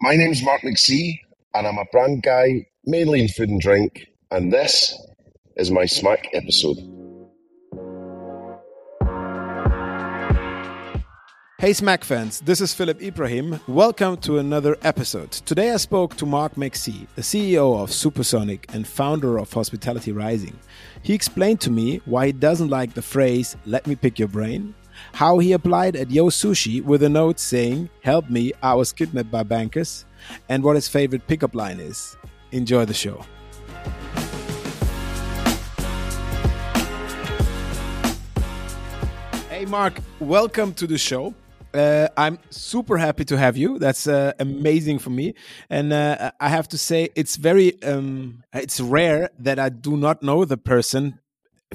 My name's Mark McCulloch, and I'm a brand guy, mainly in food and drink, and this is my Smack episode. Hey Smack fans, this is Philip Ibrahim. Welcome to another episode. Today I spoke to Mark McCulloch, the CEO of Supersonic and founder of Hospitality Rising. He explained to me why he doesn't like the phrase, let me pick your brain, how he applied at Yo Sushi with a note saying, Help me, I was kidnapped by bankers, and what his favorite pickup line is. Enjoy the show. Hey, Mark, welcome to the show. Uh, I'm super happy to have you. That's uh, amazing for me, and uh, I have to say it's very um, it's rare that I do not know the person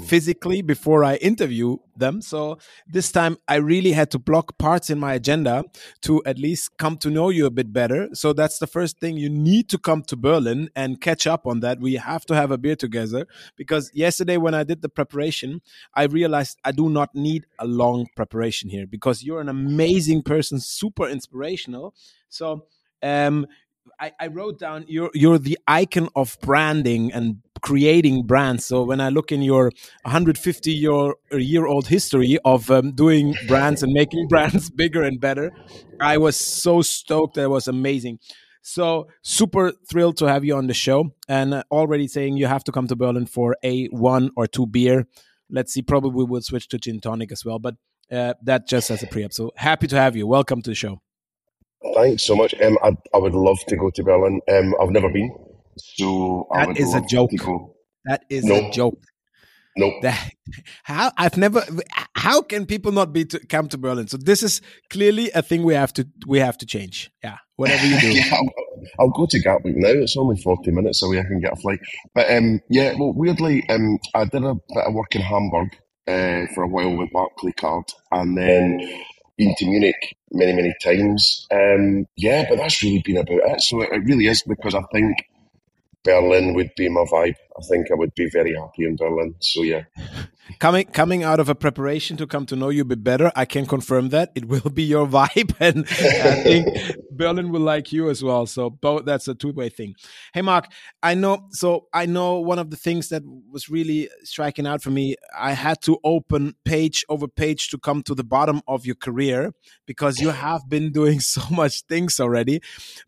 physically before I interview them. So this time I really had to block parts in my agenda to at least come to know you a bit better. So that's the first thing you need to come to Berlin and catch up on that. We have to have a beer together because yesterday when I did the preparation, I realized I do not need a long preparation here because you're an amazing person, super inspirational. So um, I, I, wrote down you're you're the icon of branding and creating brands. So when I look in your 150 year year old history of um, doing brands and making brands bigger and better, I was so stoked. That was amazing. So super thrilled to have you on the show, and uh, already saying you have to come to Berlin for a one or two beer. Let's see. Probably we'll switch to gin tonic as well, but uh, that just as a pre-up. So happy to have you. Welcome to the show. Thanks so much. Um, I, I would love to go to Berlin. Um, I've never been, so that is a joke. That is nope. a joke. Nope. That, how I've never. How can people not be to come to Berlin? So this is clearly a thing we have to we have to change. Yeah, whatever you do. yeah, I'll, I'll, go to Gatwick now. It's only forty minutes away. I can get a flight. But um, yeah, well, weirdly, um, I did a bit of work in Hamburg uh, for a while with Barclaycard, and then been to Munich many, many times. Um, yeah, but that's really been about it. So it, it really is because I think Berlin would be my vibe. I think I would be very happy in Berlin. So yeah. Coming coming out of a preparation to come to know you a bit better, I can confirm that it will be your vibe, and I think Berlin will like you as well. So both that's a two way thing. Hey Mark, I know. So I know one of the things that was really striking out for me. I had to open page over page to come to the bottom of your career because you have been doing so much things already.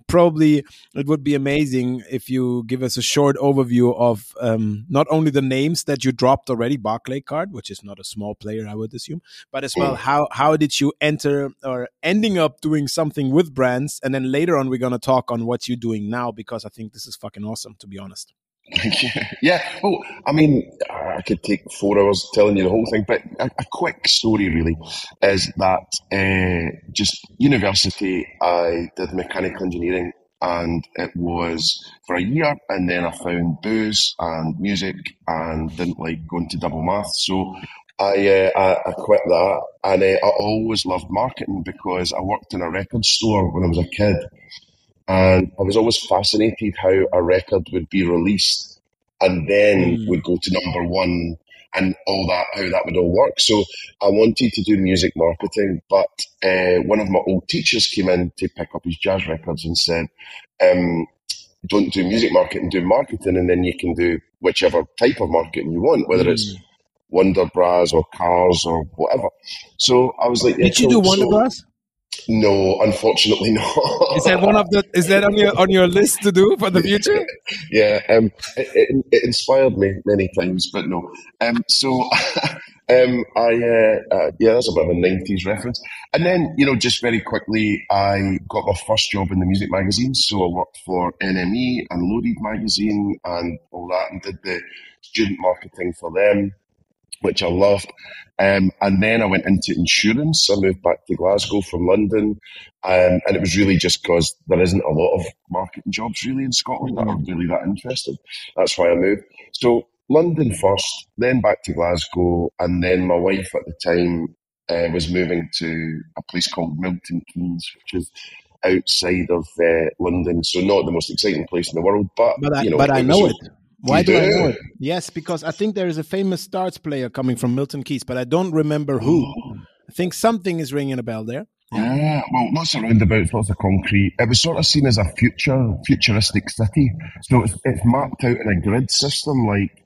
Probably it would be amazing if you give us a short overview of um, not only the names that you dropped already, Barclay card, which is not a small player, I would assume, but as well, how how did you enter or ending up doing something with brands, and then later on we're gonna talk on what you're doing now because I think this is fucking awesome, to be honest. yeah, well, I mean, I could take four hours telling you the whole thing, but a, a quick story really is that uh, just university, I did mechanical engineering and it was for a year and then I found booze and music and didn't like going to double math so I, uh, I, I quit that and uh, I always loved marketing because I worked in a record store when I was a kid and I was always fascinated how a record would be released and then mm. would go to number one and all that, how that would all work. So I wanted to do music marketing, but uh, one of my old teachers came in to pick up his jazz records and said, um, don't do music marketing, do marketing, and then you can do whichever type of marketing you want, whether mm. it's Wonder Bras or cars or whatever. So I was like, yeah, Did you do Wonder so, Bras? No, unfortunately not. is that one of the? Is that on your on your list to do for the future? yeah, um, it, it, it, inspired me many times, but no. Um, so, um, I uh, uh, yeah, that's a bit of a '90s reference. And then, you know, just very quickly, I got my first job in the music magazines. So I worked for NME and Loaded magazine and all that, and did the student marketing for them which I loved. Um, and then I went into insurance. I moved back to Glasgow from London. Um, and it was really just because there isn't a lot of marketing jobs really in Scotland that are really that interested. That's why I moved. So London first, then back to Glasgow. And then my wife at the time uh, was moving to a place called Milton Keynes, which is outside of uh, London. So not the most exciting place in the world, but, but I, you know, but I know it. Why do I know it? Yes, because I think there is a famous starts player coming from Milton Keynes, but I don't remember who. Oh. I think something is ringing a bell there. Yeah, ah, well, lots of roundabouts, lots of concrete. It was sort of seen as a future, futuristic city. So it's, it's mapped out in a grid system, like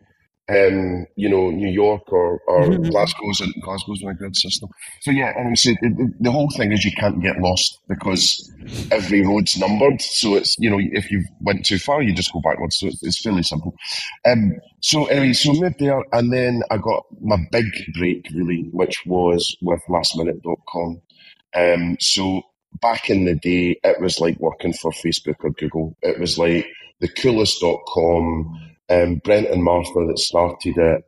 um, you know, New York or, or mm-hmm. Glasgow's and Glasgow's in a grid system. So yeah, and so the, the, whole thing is you can't get lost because every road's numbered. So it's you know if you went too far, you just go backwards. So it's, it's fairly simple. Um, so anyway, so moved there, and then I got my big break really, which was with lastminute.com. Um, so back in the day, it was like working for Facebook or Google. It was like the coolest.com um, Brent and Martha that started it.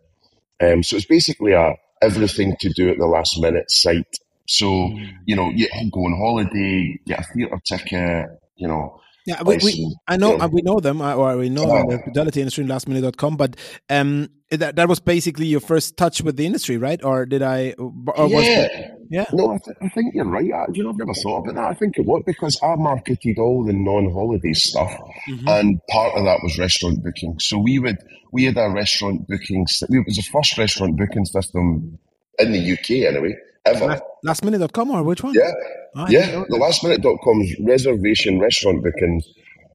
Um, so it's basically a everything to do at the last minute site. So, mm. you know, you go on holiday, get a theatre ticket, you know. Yeah, we, we I know, you know, we know them, uh, or we know them, the fidelity industry lastminute.com, but um, that, that was basically your first touch with the industry, right? Or did I? Or yeah. yeah. No, I, th- I, think you're right. I, you know, I've never thought about that. I think it was because I marketed all the non-holiday stuff, mm-hmm. and part of that was restaurant booking. So we would we had a restaurant booking. It was the first restaurant booking system in the UK, anyway. Ever. Lastminute.com or which one? Yeah. Oh, yeah. The lastminute.com's reservation restaurant bookings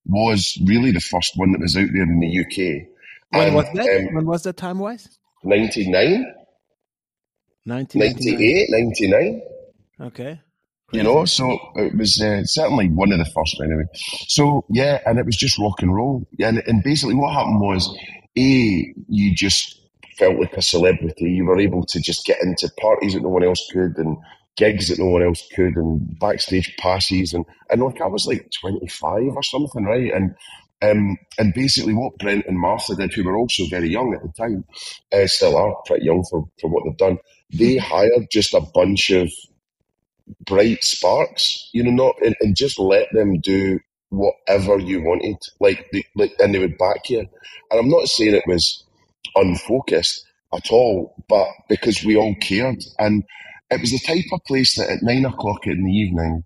was really the first one that was out there in the UK. When and, was that? Um, when was that time wise? 99. 98, 99. Okay. You know, so it was uh, certainly one of the first anyway. So yeah, and it was just rock and roll. And, and basically what happened was, A, you just felt like a celebrity. You were able to just get into parties that no one else could and gigs that no one else could and backstage passes and, and like I was like 25 or something, right? And um, and basically, what Brent and Martha did, who were also very young at the time, uh, still are pretty young for, for what they've done, they hired just a bunch of bright sparks, you know, not and, and just let them do whatever you wanted, like, like, and they would back you. And I'm not saying it was unfocused at all, but because we all cared, and it was the type of place that at nine o'clock in the evening,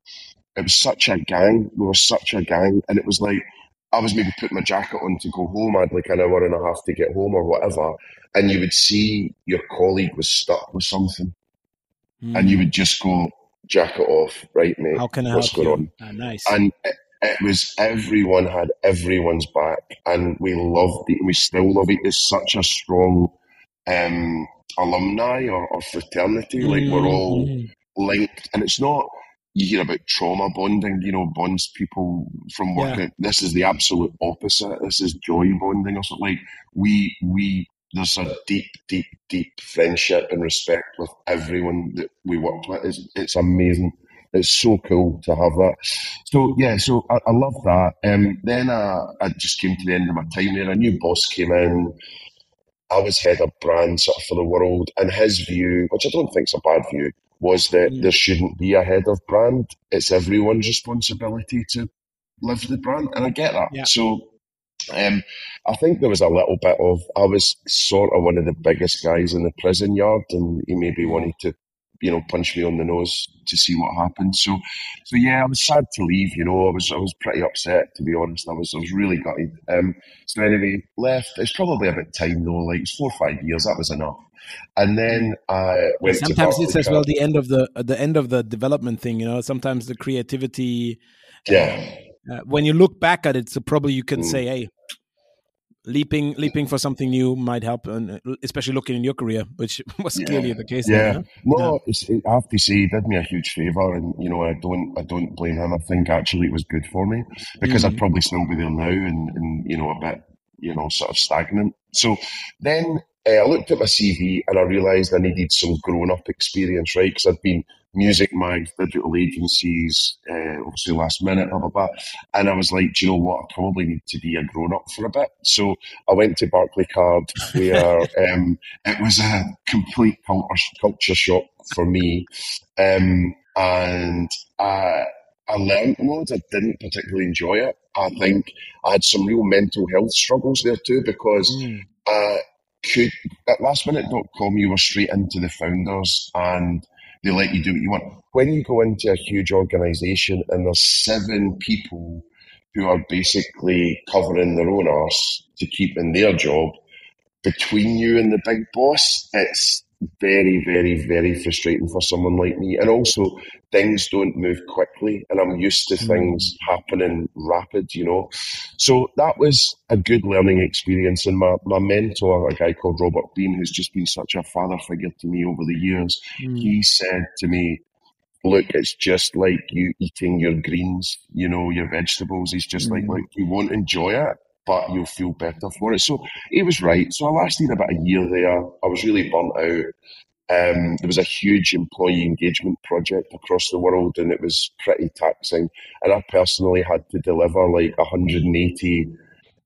it was such a gang. We were such a gang, and it was like I was maybe putting my jacket on to go home. I had like an hour and a half to get home or whatever. And you would see your colleague was stuck with something. Mm. And you would just go, jacket off, right, mate? How can I What's help going you? on? Ah, nice. And it, was everyone had everyone's back. And we loved it. We still love it. It's such a strong um, alumni or, or fraternity. Like mm. we're all hmm. linked. And it's not you hear about trauma bonding, you know, bonds people from work. Yeah. This is the absolute opposite. This is joy bonding or something. Like we we there's a deep, deep, deep friendship and respect with everyone that we worked with. It's, it's amazing. It's so cool to have that. So yeah, so I, I love that. Um, then I, I just came to the end of my time there. A new boss came in. I was head of brand sort of for the world, and his view, which I don't think is a bad view, was that mm. there shouldn't be a head of brand. It's everyone's responsibility to live the brand. And I get that. Yeah. So um, I think there was a little bit of, I was sort of one of the biggest guys in the prison yard, and he maybe mm. wanted to, you know, punch me on the nose to see what happened. So, so yeah, I was sad to leave. You know, I was I was pretty upset to be honest. I was I was really gutted. Um, so anyway, left. It's probably a bit time though, like four or five years. That was enough. And then I went. Sometimes it's as well the end of the the end of the development thing. You know, sometimes the creativity. Yeah. Uh, when you look back at it, so probably you can mm. say, "Hey, leaping leaping for something new might help, and especially looking in your career, which was yeah. clearly the case. Yeah, huh? no, yeah. I have to say, he did me a huge favor, and you know, I don't, I don't blame him. I think actually it was good for me because mm-hmm. I'd probably still be there now, and, and you know, a bit, you know, sort of stagnant. So then uh, I looked at my CV and I realised I needed some grown up experience, right? Because I'd been music mags, digital agencies, uh, obviously last minute, blah, blah, blah. And I was like, do you know what? I probably need to be a grown up for a bit. So I went to Barclaycard where um, it was a complete culture, culture shock for me. Um, and I, I learned loads. I didn't particularly enjoy it. I think I had some real mental health struggles there too because mm. uh, could at lastminute.com you were straight into the founders and they let you do what you want. When you go into a huge organization and there's seven people who are basically covering their own arse to keep in their job, between you and the big boss, it's very, very, very frustrating for someone like me. And also, things don't move quickly, and I'm used to things happening rapid, you know. So that was a good learning experience. And my, my mentor, a guy called Robert Bean, who's just been such a father figure to me over the years, Mm. he said to me, Look, it's just like you eating your greens, you know, your vegetables. He's just like, Mm. like you won't enjoy it, but you'll feel better for it. So he was right. So I lasted about a year there. I was really burnt out. Um, there was a huge employee engagement project across the world, and it was pretty taxing. And I personally had to deliver like 180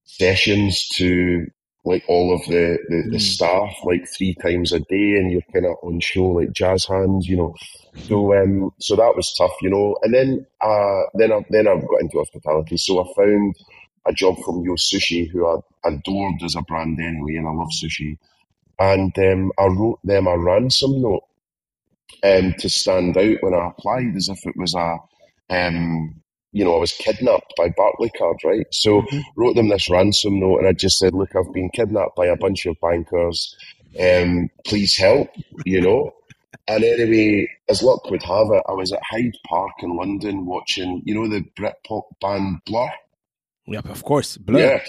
sessions to like all of the, the, the Mm. staff like three times a day, and you're kind of on show like jazz hands, you know. So um, so that was tough, you know. And then uh, then I then I got into hospitality. So I found a job from Yo Sushi, who I adored as a brand anyway, and I love sushi. And um, I wrote them a ransom note um, to stand out when I applied, as if it was a, um, you know, I was kidnapped by Barclaycard, right? So Mhm. wrote them this ransom note, and I just said, look, I've been kidnapped by a bunch of bankers. Um, please help, you know. And anyway, as luck would have it, I was at Hyde Park in London watching, you know, the Britpop band Blur. Yep, of course. Blur. Yeah.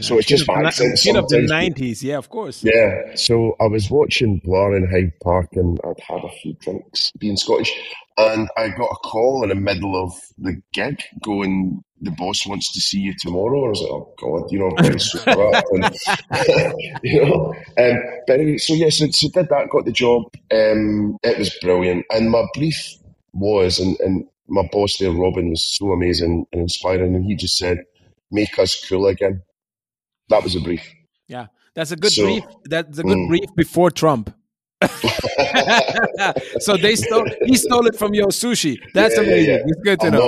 So it's just of the my ni- accent kid of the nineties. Yeah, of course. Yeah, so I was watching Blur in Hyde Park and I'd had a few drinks being Scottish and I got a call in the middle of the gig going, the boss wants to see you tomorrow. I was like, oh God, you know, I'm super up. And, you know, um, but anyway, so yeah, so, so did that, got the job. Um, it was brilliant. And my brief was, and, and my boss there, Robin, was so amazing and inspiring. And he just said, make us cool again. That was a brief. Yeah, that's a good So- brief. That's a good Mm. brief before Trump. so they stole. He stole it from Yo Sushi. That's Yeah, yeah, amazing. yeah. It's good to I'm know.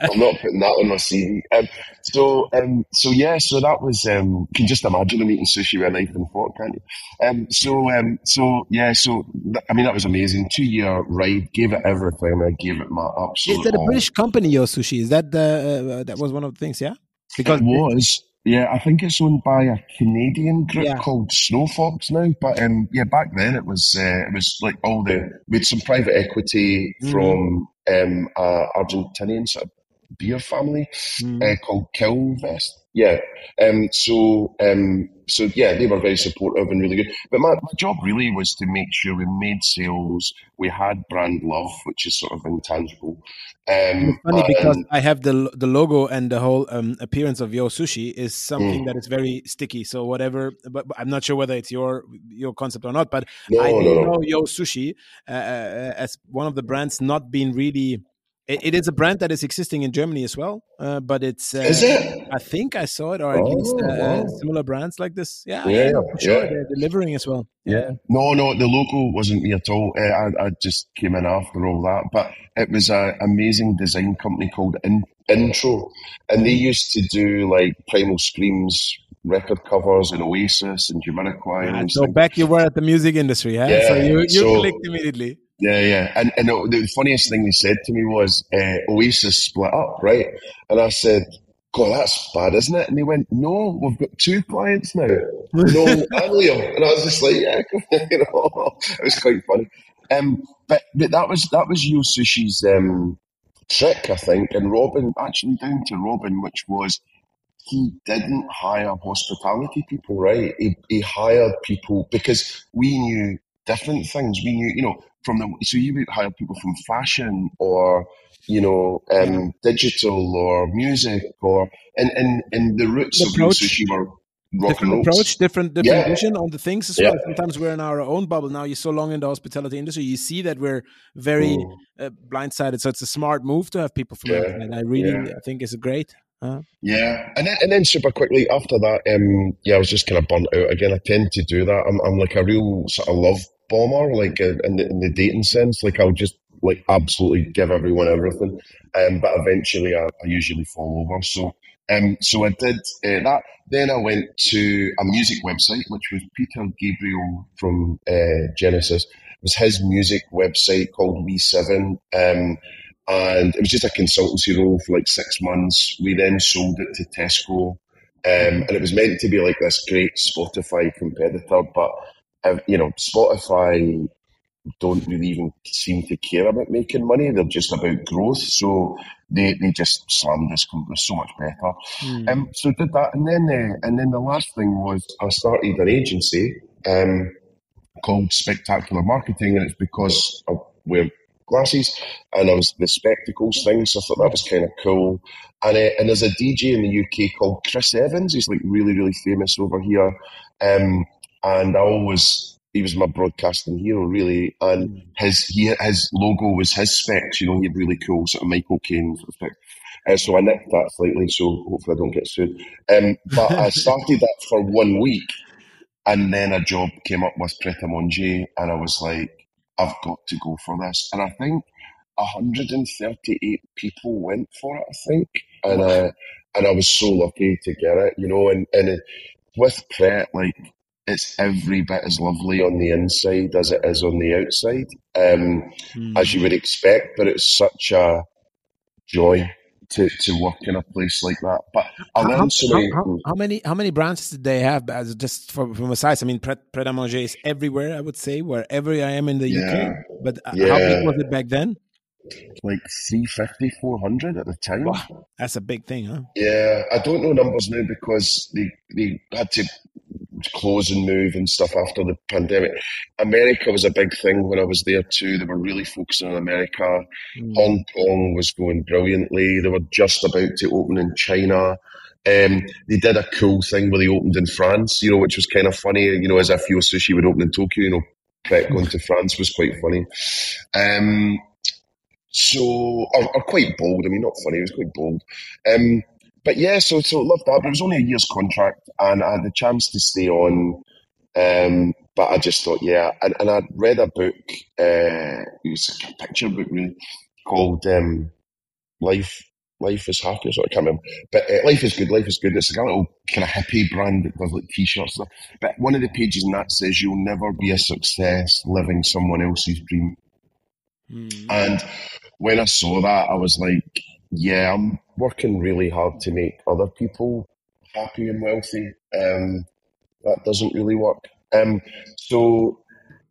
not, I'm not putting that on my CV. Um, so, um, so yeah, so that was. Um, can just imagine them eating sushi with a knife and fork, can't you? Um, so, um, so yeah, so I mean that was amazing. Two year ride, gave it everything. I gave it my absolute. Is that a all. British company, Yo Sushi? Is that the uh, that was one of the things? Yeah, because It was. Yeah, I think it's owned by a Canadian group Yeah. called Snow Fox now. But um, yeah, back then it was uh, it was like all the we had some private equity Mhm. from um, a Argentinian sort of beer family Mm. uh, called Quilvest. Yeah. Um, so, um, so yeah, they were very supportive and really good. But my, my job really was to make sure we made sales, we had brand love, which is sort of intangible. Um, It's funny because I have the the logo and the whole um, appearance of Yo Sushi is something Mm. that is very sticky. So whatever, but, but I'm not sure whether it's your your concept or not. But no, I no, do no. know Yo Sushi uh, uh, as one of the brands not being really. It, it is a brand that is existing in Germany as well, uh, but it's. Uh, Is it? I think I saw it, or at Oh, least uh, wow. similar brands like this. Yeah, Yeah, yeah, for sure. yeah. They're delivering as well. Yeah. No, no, the logo wasn't me at all. Uh, I, I just came in after all that. But it was an amazing design company called In- Intro. And they used to do like Primal Screams record covers and Oasis and Jamiroquai and Ah, so things. back you were at the music industry, huh? so you you so- clicked immediately. Yeah, yeah. And, and the, funniest thing they said to me was uh, Oasis split up, right? And I said, God, that's bad, isn't it? And they went, No, we've got two clients now. Noel, and Liam. And I was just like, Yeah, you know, it was quite funny. Um, but but that was that was Yo Sushi's um, trick, I think. And Robin, actually down to Robin, which was he didn't hire hospitality people, right? He, he hired people because we knew different things. We knew, you know, from the so you would hire people from fashion or you know um, digital or music or and and and the roots The of approach- sushi were rock and different approach, different different Yeah. vision on the things as Yeah. well. Sometimes we're in our own bubble. Now you're so long in the hospitality industry, you see that we're very Mm. uh, blindsided. So it's a smart move to have people from Yeah. outside. I really. I think is a great. Uh, Yeah, and then and then super quickly after that, um, yeah, I was just kind of burnt out again. I tend to do that. I'm I'm like a real sort of love bomber, like uh, in the in the dating sense. Like I'll just like absolutely give everyone everything, um, but eventually I, I usually fall over. So um, so I did uh, that. Then I went to a music website, which was Peter Gabriel from uh, Genesis. It was his music website called We7. Um, and it was just a consultancy role for like six months. We then sold it to Tesco, um, and it was meant to be like this great Spotify competitor, but uh, you know, Spotify don't really even seem to care about making money. They're just about growth. So they, they just slammed this company so much better. Mm. Um, so did that, and then uh, and then the last thing was I started an agency um, called Spectacular Marketing, and it's because I wear glasses and I was the spectacles thing. So I thought that was kind of cool. And uh, and there's a DJ in the UK called Chris Evans. He's like really really famous over here. Um, and I always he was my broadcasting hero, really. And his he, his logo was his specs. You know, he had really cool sort of Michael Caine sort of specs. Uh, so I nicked that slightly, so hopefully I don't get sued. Um, but I started that for one week, and then a job came up with Pret and I was like, I've got to go for this. And I think 138 people went for it, I think, and uh, and I was so lucky to get it, you know. And and with Pret, like it's every bit as lovely on the inside as it is on the outside, um, mm. as you would expect. But it's such a joy to, to work in a place like that. But I learned how, so many. How, how, many how many branches did they have? As just from, from a size, I mean, Pret, Pret a Manger is everywhere. I would say wherever I am in the yeah. UK. But yeah. how big was it back then? Like 350, 400 at the time. Wow, that's a big thing, huh? Yeah, I don't know numbers now because they, they had to close and move and stuff after the pandemic. America was a big thing when I was there too. They were really focusing on America. Mm. Hong Kong was going brilliantly. They were just about to open in China. Um, they did a cool thing where they opened in France, you know, which was kind of funny, you know, as if Yo Sushi would open in Tokyo, you know, Pret going to France was quite funny. Um, so, or, or, quite bold. I mean, not funny, it was quite bold. Um, but yeah, so so loved that. But it was only a year's contract, and I had the chance to stay on. Um, but I just thought, yeah, and, and I'd read a book. Uh, it was a picture book, really, called um, "Life." Life is happy, so I can't remember. But uh, life is good. Life is good. It's like a little kind of hippie brand that does like t-shirts. But one of the pages in that says you'll never be a success living someone else's dream. Mm. And when I saw that, I was like, yeah, I'm working really hard to make other people happy and wealthy. Um, that doesn't really work. Um, so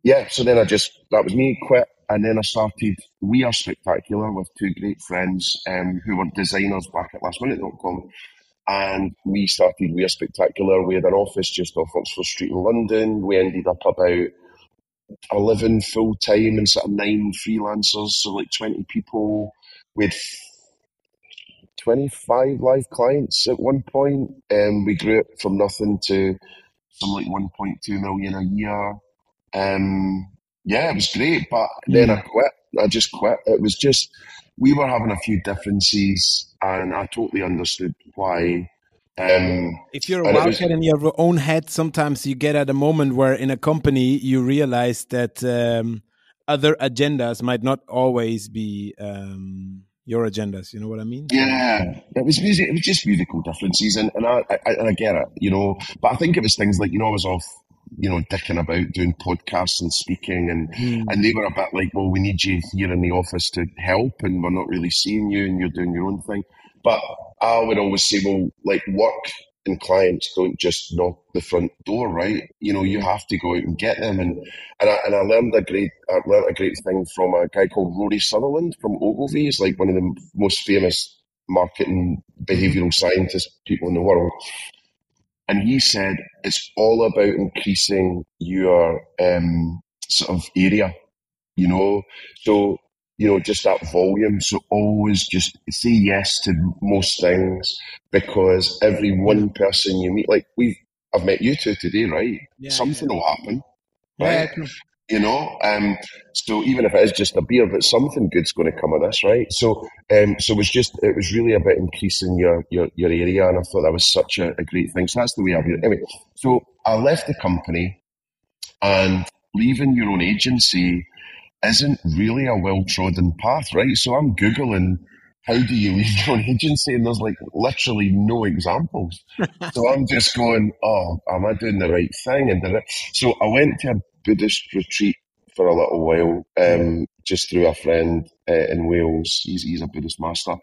yeah, so then I just that was me quit, and then I started We Are Spectacular with two great friends um, who were designers back at lastminute.com. And we started We Are Spectacular. We had an office just off Oxford Street in London. We ended up about 11 full time and sort of nine freelancers, so like 20 people. We had 25 live clients at one point. Um, we grew it from nothing to some like 1.2 million a year. Um, yeah, it was great, but then I quit. I just quit. It was just, we were having a few differences and I totally understood why. Um, if you're a wildcat in your own head, sometimes you get at a moment where in a company you realize that um, other agendas might not always be um, your agendas. You know what I mean? Yeah, it was music. It was just musical differences, and and I, I, and I get it, you know. But I think it was things like you know I was off, you know, dicking about doing podcasts and speaking, and mm. and they were a bit like, well, we need you here in the office to help, and we're not really seeing you, and you're doing your own thing. But I would always say, well, like work and clients don't just knock the front door, right? You know, you have to go out and get them. And and I, and I learned a great I learned a great thing from a guy called Rory Sutherland from Ogilvy. He's like one of the most famous marketing behavioral scientist people in the world. And he said it's all about increasing your um, sort of area, you know. So you know, just that volume. So always just say yes to most things because every one person you meet, like we've, I've met you two today, right? Yeah, Something yeah. will happen, right? Yeah, you know, um, so even if it is just a beer, but something good's going to come of this, right? So, um, so it was just, it was really about increasing your, your, your area. And I thought that was such a, a great thing. So that's the way I view it. Anyway, so I left the company and leaving your own agency isn't really a well trodden path, right? So I'm Googling how do you leave your agency? And there's like literally no examples. so I'm just going, oh, am I doing the right thing? And so I went to a Buddhist retreat for a little while, um, just through a friend uh, in Wales. He's, he's a Buddhist master.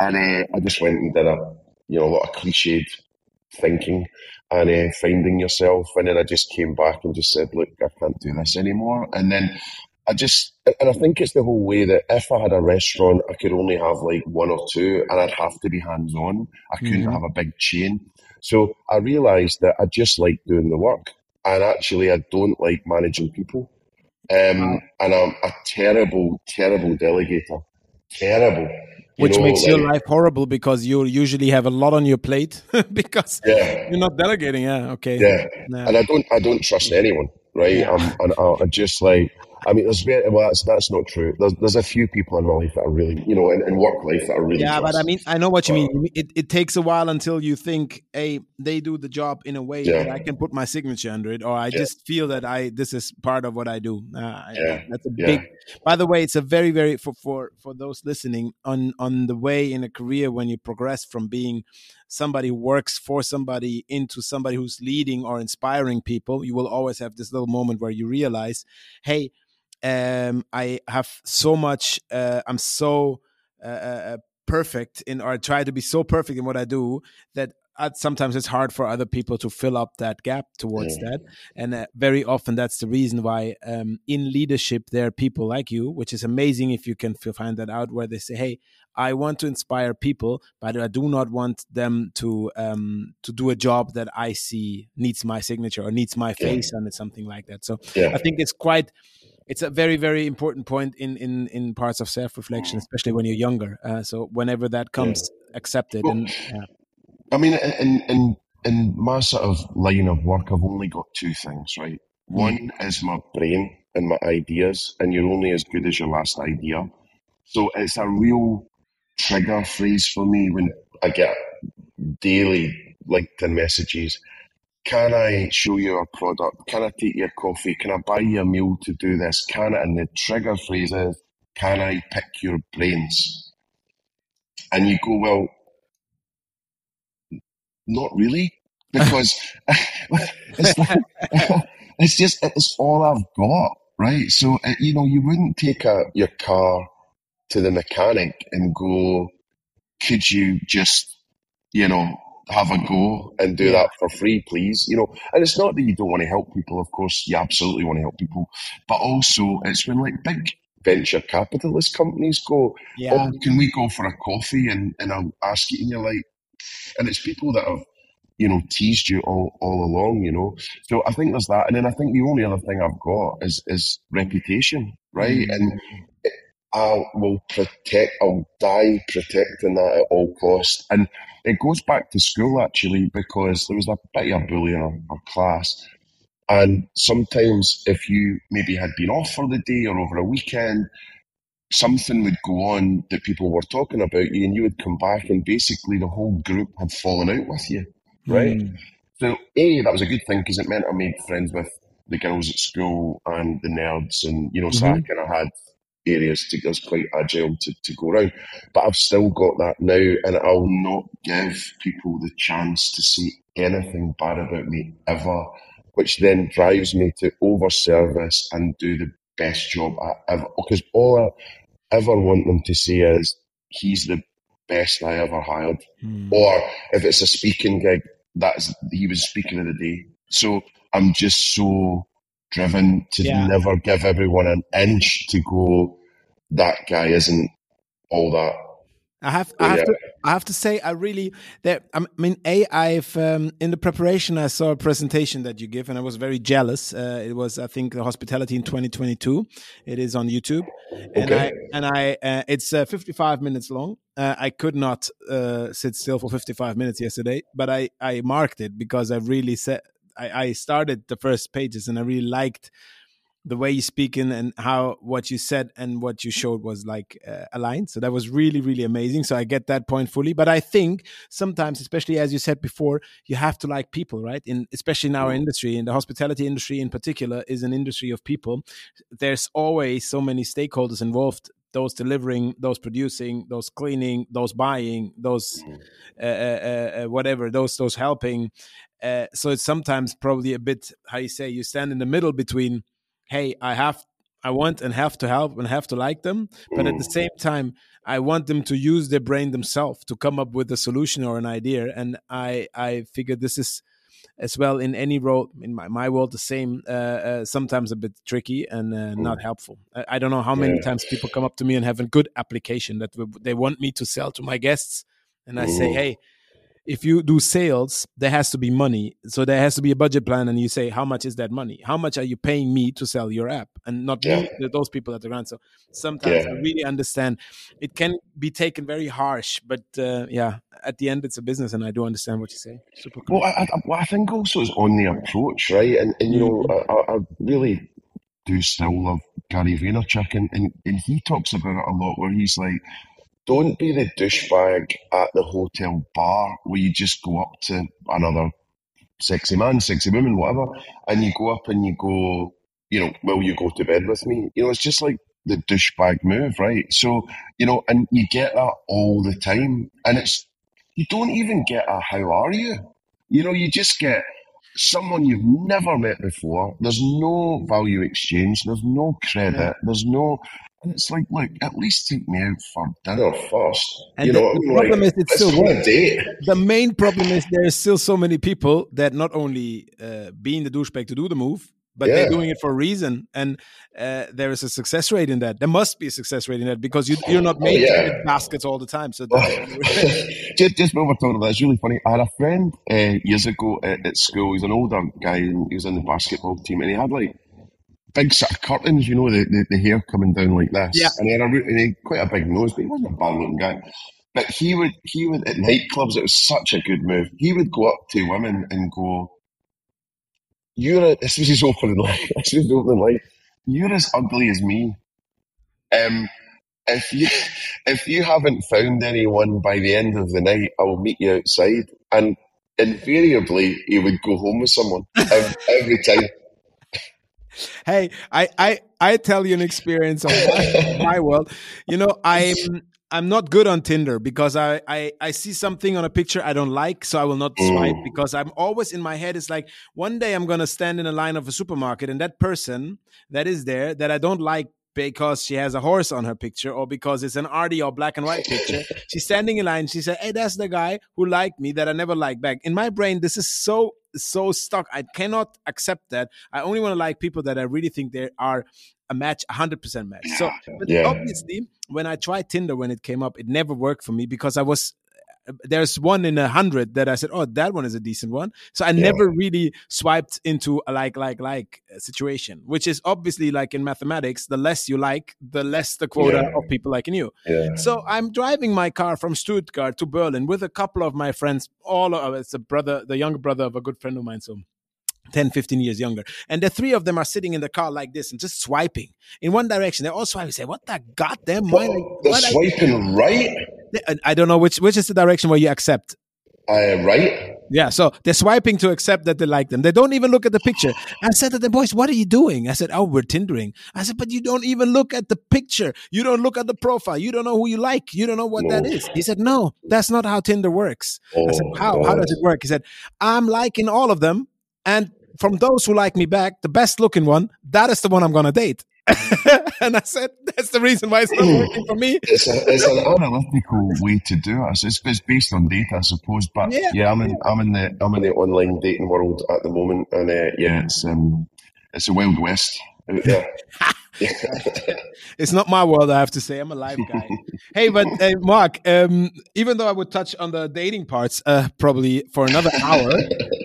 And uh, I just went and did a, you know, a lot of cliched thinking and uh, finding yourself. And then I just came back and just said, look, I can't do this anymore. And then I just, and I think it's the whole way that if I had a restaurant, I could only have like one or two and I'd have to be hands on. I couldn't Mhm. have a big chain. So I realised that I just like doing the work. And actually, I don't like managing people. Um, and I'm a terrible, terrible delegator. Terrible. You which know, makes your life horrible because you usually have a lot on your plate because Yeah. you're not delegating. Yeah, okay. Yeah. Yeah. and I don't I don't trust anyone, right? Yeah. Um, and I, I just like I mean, there's very well, that's that's not true. There's there's a few people in my life that are really, you know, in, in work life that are really. yeah, but I mean, I know what you mean. It, it takes a while until you think, hey, they do the job in a way Yeah. that I can put my signature under it, or I Yeah. just feel that I this is part of what I do. Uh, Yeah. That's a big. By the way, it's a very, very for for for those listening on on the way in a career when you progress from being somebody who works for somebody into somebody who's leading or inspiring people. You will always have this little moment where you realize, hey, um, I have so much. Uh, I'm so uh, uh, perfect in, or I try to be so perfect in what I do that uh, sometimes it's hard for other people to fill up that gap towards Yeah. that. And uh, very often that's the reason why um, in leadership there are people like you, which is amazing if you can find that out, where they say, "Hey, I want to inspire people, but I do not want them to um, to do a job that I see needs my signature or needs my Yeah. face on it, something like that." So yeah, I think it's quite it's a very very important point in in in parts of self reflection, especially when you're younger. Uh, so whenever that comes, accept it. Well, And yeah. I mean, in in in my sort of line of work, I've only got two things, right? One is my brain and my ideas, and you're only as good as your last idea. So it's a real trigger phrase for me when I get daily LinkedIn messages. Can I show you a product? Can I take your coffee? Can I buy you a meal to do this? Can I? And the trigger phrase is, can I pick your brains? And you go, well, not really, because it's, like, it's just it's all I've got, right? So uh, you know, you wouldn't take a, your car to the mechanic and go, could you just, you know, have a go and do that for free, please? You know, and it's not that you don't want to help people. Of course, you absolutely want to help people, but also it's when like big venture capitalist companies go, yeah, oh, can we go for a coffee? And, and I'll ask you, and you're like, and it's people that have, you know, teased you all, all along, you know. So I think there's that. And then I think the only other thing I've got is, is reputation, right? Mm. And I will protect, I'll die protecting that at all costs. And it goes back to school actually, because there was a bit of a bully in our, our class. And sometimes if you maybe had been off for the day or over a weekend, something would go on that people were talking about you and you would come back and basically the whole group had fallen out with you, right? Mm. So, A, that was a good thing because it meant I made friends with the girls at school and the nerds and, you know, so I kind of had areas to, was quite agile to, to go around. But I've still got that now and I'll not give people the chance to say anything bad about me ever, which then drives me to over service and do the best job I ever, because all I ever want them to say is, he's the best I ever hired. Mm. Or if it's a speaking gig, that's he was speaking of the day. So I'm just so driven to Yeah. never give everyone an inch to go. That guy isn't all that. I have, I have yeah. to, I have to say, I really, that I mean, a, I've um, in the preparation, I saw a presentation that you give, and I was very jealous. Uh, it was, I think, the hospitality in 2022. It is on YouTube, and Okay. I, and I, uh, it's uh, 55 minutes long. Uh, I could not uh, sit still for 55 minutes yesterday, but I, I marked it because I really said, I, I started the first pages, and I really liked the way you speak in and how what you said and what you showed was like uh, aligned. So that was really really amazing. So i get that point fully. But i think sometimes especially as you said before you have to like people right? In especially in our industry in the hospitality industry in particular is an industry of people. There's always so many stakeholders involved those delivering those producing those cleaning those buying those uh, uh, uh, whatever those those helping uh, so it's sometimes probably a bit how you say you stand in the middle between hey i have i want and have to help and have to like them but at the Mm. same time i want them to use their brain themselves to come up with a solution or an idea and i i figure this is as well in any role in my, my world the same uh, uh, sometimes a bit tricky and uh, not helpful I, I, don't know how many yeah. times people come up to me and have a good application that they want me to sell to my guests and i say hey if you do sales, there has to be money. So there has to be a budget plan, and you say, how much is that money? How much are you paying me to sell your app, and not yeah. those people at the ground. So sometimes yeah. I really understand it can be taken very harsh, but uh, yeah, at the end it's a business, and I do understand what you say. Super cool. Well, I, I, well, I think also it's on the approach, right? And, and you know, mm-hmm. I, I really do still love Gary Vaynerchuk, and, and, and he talks about it a lot, where he's like don't be the douchebag at the hotel bar where you just go up to another sexy man, sexy woman, whatever, and you go up and you go, you know, will you go to bed with me? You know, it's just like the douchebag move, right? So, you know, and you get that all the time. And it's, you don't even get a how are you? You know, you just get someone you've never met before. There's no value exchange. There's no credit. Yeah. There's no, and it's like, look, at least take me out for dinner first. And you the, know, the problem like, is it's still a date. The main problem is there's still so many people that not only uh, being the douchebag to do the move, but yeah. they're doing it for a reason, and uh, there is a success rate in that. There must be a success rate in that because you, you're not making oh, yeah. baskets all the time. So just just while we're talking about that, it's really funny. I had a friend uh, years ago at, at school. He's an older guy, and he was in the basketball team, and he had like big sort of curtains, you know, the, the, the hair coming down like this. Yeah. And he had a and he had quite a big nose, but he wasn't a bad looking guy. But he would he would at nightclubs, it was such a good move. He would go up to women and go, You're a, this was his opening line. This was his opening line. You're as ugly as me. Um if you if you haven't found anyone by the end of the night, I will meet you outside. And invariably he would go home with someone every, every time hey, I, I I tell you an experience of my, my world. You know, I'm I'm not good on Tinder because I, I I see something on a picture I don't like, so I will not swipe mm. because I'm always in my head. It's like one day I'm gonna stand in a line of a supermarket and that person that is there that I don't like because she has a horse on her picture or because it's an arty or black and white picture. She's standing in line. She said, Hey, that's the guy who liked me that I never liked back. In my brain, this is so so stuck. I cannot accept that. I only want to like people that I really think they are a match, 100% match. So, but yeah. obviously, when I tried Tinder when it came up, it never worked for me because I was there's one in a hundred that I said, oh, that one is a decent one. So I yeah. never really swiped into a like, like, like uh, situation, which is obviously like in mathematics, the less you like, the less the quota yeah. of people liking you. Yeah. So I'm driving my car from Stuttgart to Berlin with a couple of my friends. All of it's a brother, the younger brother of a good friend of mine. So 10, 15 years younger. And the three of them are sitting in the car like this and just swiping in one direction. They're all swiping. Say, what the goddamn? Oh, they're swiping right? I don't know which, which is the direction where you accept. Uh, right? Yeah, so they're swiping to accept that they like them. They don't even look at the picture. I said to the boys, What are you doing? I said, Oh, we're Tindering. I said, But you don't even look at the picture. You don't look at the profile. You don't know who you like. You don't know what no. that is. He said, No, that's not how Tinder works. Oh, I said, How? How does it work? He said, I'm liking all of them. And from those who like me back, the best looking one, that is the one I'm going to date. and I said, that's the reason why it's not working for me. It's, a, it's an analytical way to do it. It's, it's based on data, I suppose. But yeah, yeah I'm in I'm in the I'm in the online dating world at the moment, and uh, yeah, it's um, it's a wild west out there. it's not my world, I have to say. I'm a live guy. hey, but uh, Mark, um, even though I would touch on the dating parts uh, probably for another hour,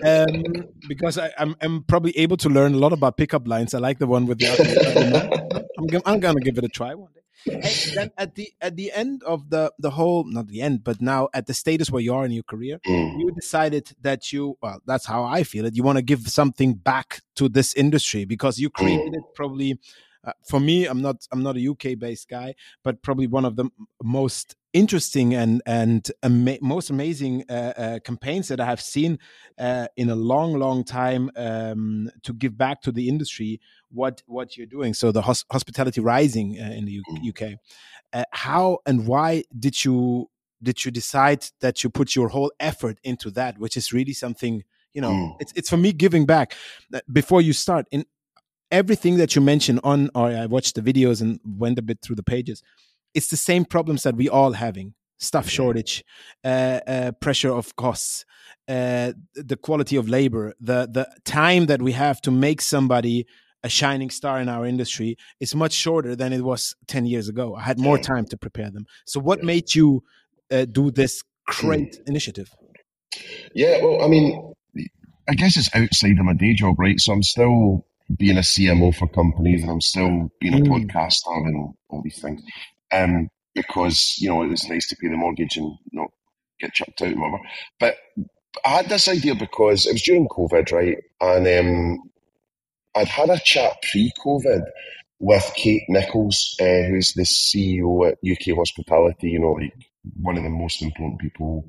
um, because I, am probably able to learn a lot about pickup lines. I like the one with the. I'm, I'm gonna give it a try one day. Hey, then at the at the end of the the whole not the end but now at the status where you are in your career mm. you decided that you well that's how i feel it you want to give something back to this industry because you mm. created probably uh, for me, I'm not I'm not a UK based guy, but probably one of the most interesting and and ama- most amazing uh, uh, campaigns that I have seen uh, in a long, long time um, to give back to the industry what what you're doing. So the hos- hospitality rising uh, in the U- UK. Mm. Uh, how and why did you did you decide that you put your whole effort into that, which is really something you know mm. it's it's for me giving back before you start in everything that you mentioned on or i watched the videos and went a bit through the pages it's the same problems that we all having staff shortage, uh, uh, pressure of costs, uh, the quality of labor, the the time that we have to make somebody a shining star in our industry is much shorter than it was 10 years ago. I had more time to prepare them. So, what made you uh, do this great mm. initiative? Yeah, well, I mean, I guess it's outside of my day job, right? So, I'm still being a CMO for companies and I'm still being a mm. podcaster and all these things. Um, because, you know, it was nice to pay the mortgage and not get chucked out and whatever. But I had this idea because it was during COVID, right? And um, I'd had a chat pre-COVID with Kate Nicholls, uh, who's the CEO at UK Hospitality. You know, like one of the most important people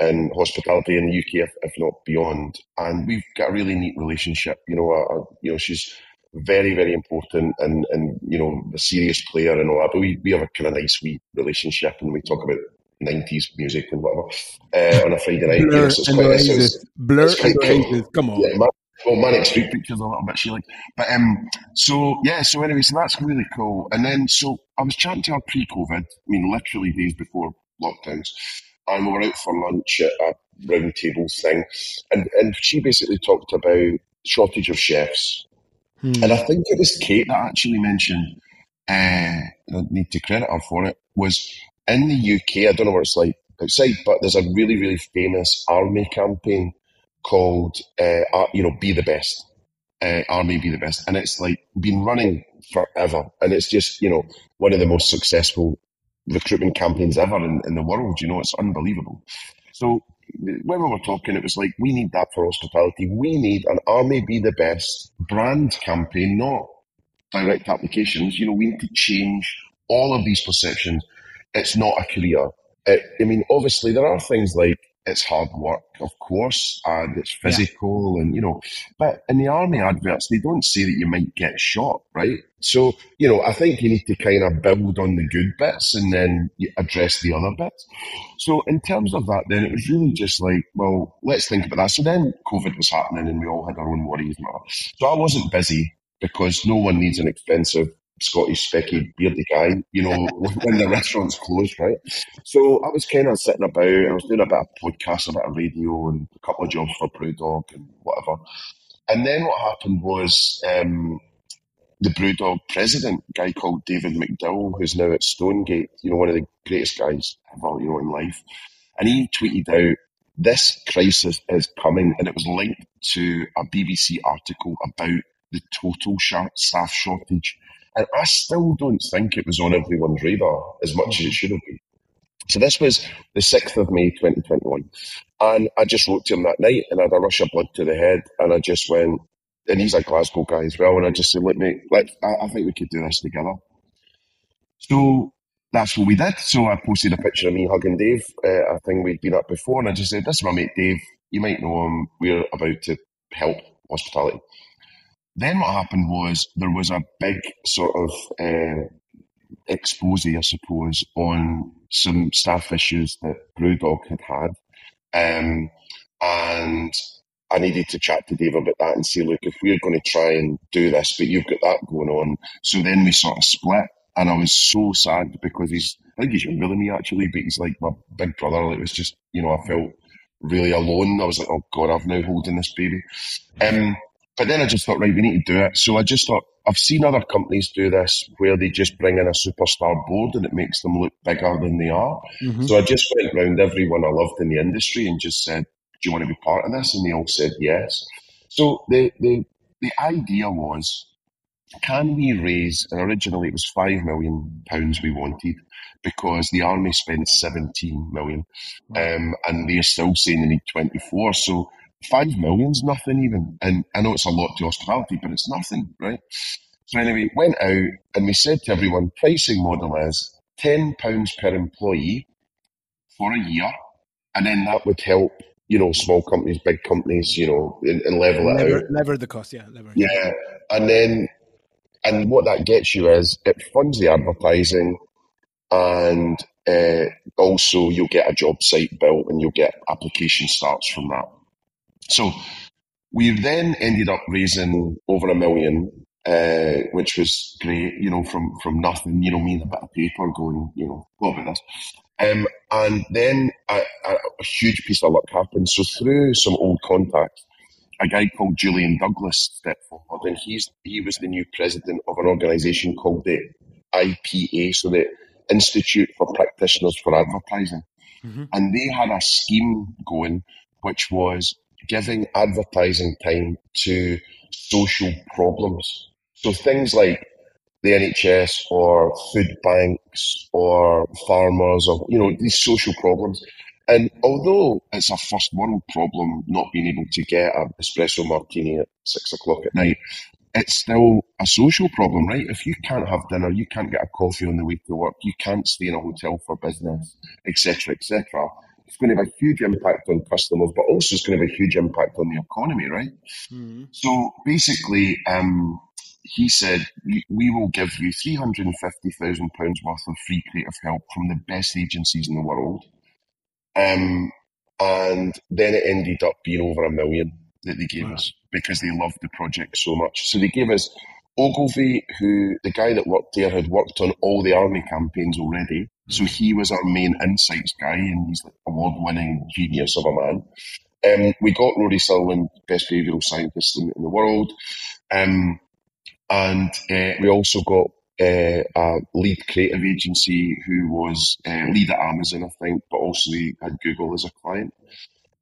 in hospitality in the UK, if, if not beyond. And we've got a really neat relationship. You know, uh, you know, she's very, very important and, and you know, a serious player and all that. But we, we have a kind of nice wee relationship and we talk about 90s music and whatever uh, on a Friday night. Blur it's quite, so it's, Blur it's quite cool. Come on. Yeah, well, Manic Street Preachers a little bit, she like. But um, so yeah, so anyway, so that's really cool. And then so I was chatting to her pre-COVID. I mean, literally days before lockdowns, and we were out for lunch at a round tables thing, and and she basically talked about shortage of chefs, hmm. and I think it was Kate that actually mentioned. Uh, I need to credit her for it. Was in the UK. I don't know what it's like outside, but there's a really really famous army campaign called, uh, you know, Be the Best, uh, Army Be the Best. And it's like been running forever. And it's just, you know, one of the most successful recruitment campaigns ever in, in the world. You know, it's unbelievable. So when we were talking, it was like, we need that for hospitality. We need an Army Be the Best brand campaign, not direct applications. You know, we need to change all of these perceptions. It's not a career. It, I mean, obviously, there are things like it's hard work, of course, and it's physical, yeah. and you know. But in the army adverts, they don't say that you might get shot, right? So you know, I think you need to kind of build on the good bits and then address the other bits. So in terms of that, then it was really just like, well, let's think about that. So then COVID was happening, and we all had our own worries. And all. So I wasn't busy because no one needs an expensive Scottish specky beardy guy, you know, when the restaurant's closed, right? So I was kind of sitting about, I was doing a bit of podcast, a bit of radio, and a couple of jobs for Brewdog and whatever. And then what happened was um, the Brewdog president, a guy called David McDowall, who's now at Stonegate, you know, one of the greatest guys ever, you know, in life. And he tweeted out, this crisis is coming, and it was linked to a BBC article about the total staff shortage and I still don't think it was on everyone's radar as much as it should have been. So this was the 6th of May 2021. And I just wrote to him that night and I had a rush of blood to the head. And I just went, and he's a Glasgow guy as well. And I just said, let me, let, I, I think we could do this together. So that's what we did. So I posted a picture of me hugging Dave, uh, a thing we'd been up before. And I just said, this is my mate Dave. You might know him. We're about to help hospitality. Then what happened was there was a big sort of uh, expose, I suppose, on some staff issues that Brewdog had had. Um, and I needed to chat to Dave about that and say, look, if we're going to try and do this, but you've got that going on. So then we sort of split. And I was so sad because he's, I think he's younger than me actually, but he's like my big brother. It was just, you know, I felt really alone. I was like, oh God, I've now holding this baby. Um, but then I just thought, right, we need to do it. So I just thought, I've seen other companies do this where they just bring in a superstar board and it makes them look bigger than they are. Mm-hmm. So I just went around everyone I loved in the industry and just said, do you want to be part of this? And they all said yes. So the, the, the idea was, can we raise, and originally it was five million pounds we wanted because the army spends 17 million um, and they're still saying they need 24. So five million's nothing even. And I know it's a lot to hospitality, but it's nothing, right? So anyway, went out and we said to everyone, pricing model is ten pounds per employee for a year, and then that would help, you know, small companies, big companies, you know, and, and level lever, it out. Lever the cost, yeah. Lever. Yeah, and then and what that gets you is it funds the advertising, and uh, also you'll get a job site built and you'll get application starts from that. So we then ended up raising over a million, uh, which was great, you know, from, from nothing, you know, me and a bit of paper going, you know, what about this? Um, and then a, a, a, huge piece of luck happened. So through some old contacts, a guy called Julian Douglas stepped forward, and he's he was the new president of an organisation called the IPA, so the Institute for Practitioners for Advertising, mm-hmm. and they had a scheme going, which was giving advertising time to social problems. So things like the NHS or food banks or farmers or you know these social problems and although it's a first world problem not being able to get an espresso martini at six o'clock at night, it's still a social problem, right? If you can't have dinner, you can't get a coffee on the way to work, you can't stay in a hotel for business, etc., etc. It's going to have a huge impact on customers, but also it's going to have a huge impact on the economy, right? Mm-hmm. So basically, um, he said, we will give you £350,000 worth of free creative help from the best agencies in the world um, and then it ended up being over a million that they gave wow. us because they loved the project so much. So they gave us Ogilvy, who the guy that worked there had worked on all the army campaigns already. So he was our main insights guy, and he's the award winning genius of a man. Um, we got Rory Sutherland, best behavioural scientist in, in the world. Um, and uh, we also got uh, a lead creative agency who was uh, lead at Amazon, I think, but also we had Google as a client.